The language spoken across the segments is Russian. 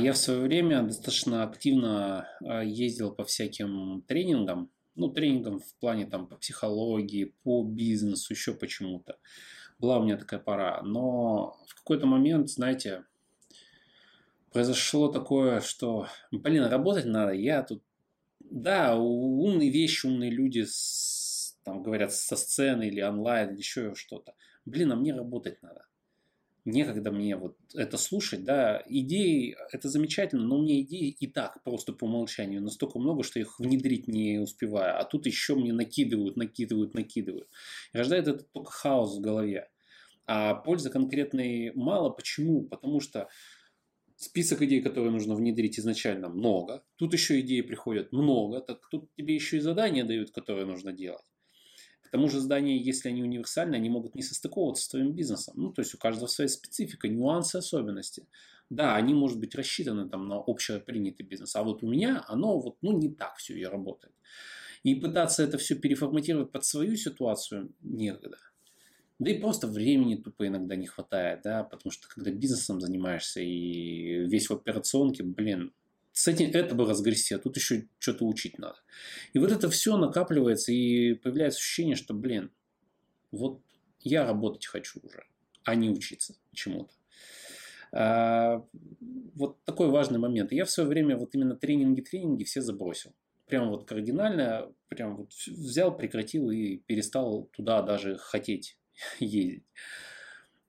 я в свое время достаточно активно а, ездил по всяким тренингам, ну, тренингам в плане там по психологии, по бизнесу, еще почему-то. Была у меня такая пора. Но в какой-то момент, знаете, произошло такое, что, блин, работать надо. Я тут, да, умные вещи, умные люди с, там говорят со сцены или онлайн, или еще что-то. Блин, а мне работать надо некогда мне вот это слушать, да, идеи, это замечательно, но у меня идей и так просто по умолчанию настолько много, что их внедрить не успеваю, а тут еще мне накидывают, накидывают, накидывают. И рождает это только хаос в голове. А пользы конкретной мало. Почему? Потому что список идей, которые нужно внедрить изначально, много. Тут еще идеи приходят много. Так тут тебе еще и задания дают, которые нужно делать. К тому же здания, если они универсальны, они могут не состыковываться с твоим бизнесом. Ну, то есть у каждого своя специфика, нюансы, особенности. Да, они, может быть, рассчитаны там на общепринятый бизнес, а вот у меня оно вот, ну, не так все и работает. И пытаться это все переформатировать под свою ситуацию некогда. Да и просто времени тупо иногда не хватает, да, потому что когда бизнесом занимаешься и весь в операционке, блин, с этим это бы разгрести, а тут еще что-то учить надо. И вот это все накапливается, и появляется ощущение, что, блин, вот я работать хочу уже, а не учиться чему-то. А, вот такой важный момент. Я в свое время вот именно тренинги-тренинги все забросил. Прям вот кардинально, прям вот взял, прекратил и перестал туда даже хотеть ездить.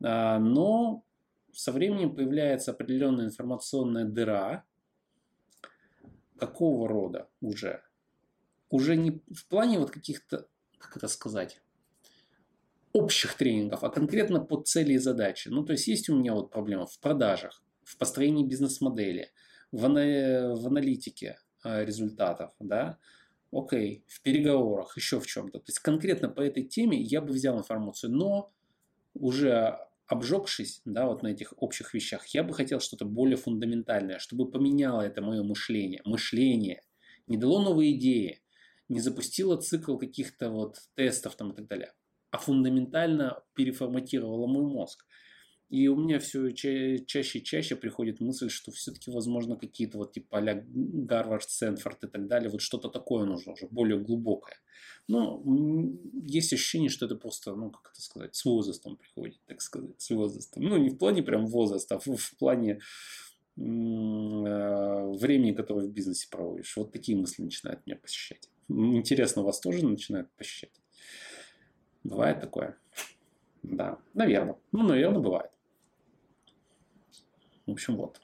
А, но со временем появляется определенная информационная дыра, какого рода уже? Уже не в плане вот каких-то, как это сказать, общих тренингов, а конкретно под цели и задачи. Ну, то есть есть у меня вот проблема в продажах, в построении бизнес-модели, в, ана- в аналитике э, результатов, да, окей, в переговорах, еще в чем-то. То есть конкретно по этой теме я бы взял информацию, но уже обжегшись, да, вот на этих общих вещах, я бы хотел что-то более фундаментальное, чтобы поменяло это мое мышление, мышление, не дало новые идеи, не запустило цикл каких-то вот тестов там и так далее, а фундаментально переформатировало мой мозг. И у меня все ча- чаще и чаще приходит мысль, что все-таки, возможно, какие-то вот типа а Гарвард, Стэнфорд и так далее, вот что-то такое нужно уже, более глубокое. Но есть ощущение, что это просто, ну, как это сказать, с возрастом приходит, так сказать, с возрастом. Ну, не в плане прям возраста, а в, в плане э, времени, которое в бизнесе проводишь. Вот такие мысли начинают меня посещать. Интересно, вас тоже начинают посещать? Бывает такое? Да, наверное. Ну, наверное, бывает. В общем, вот.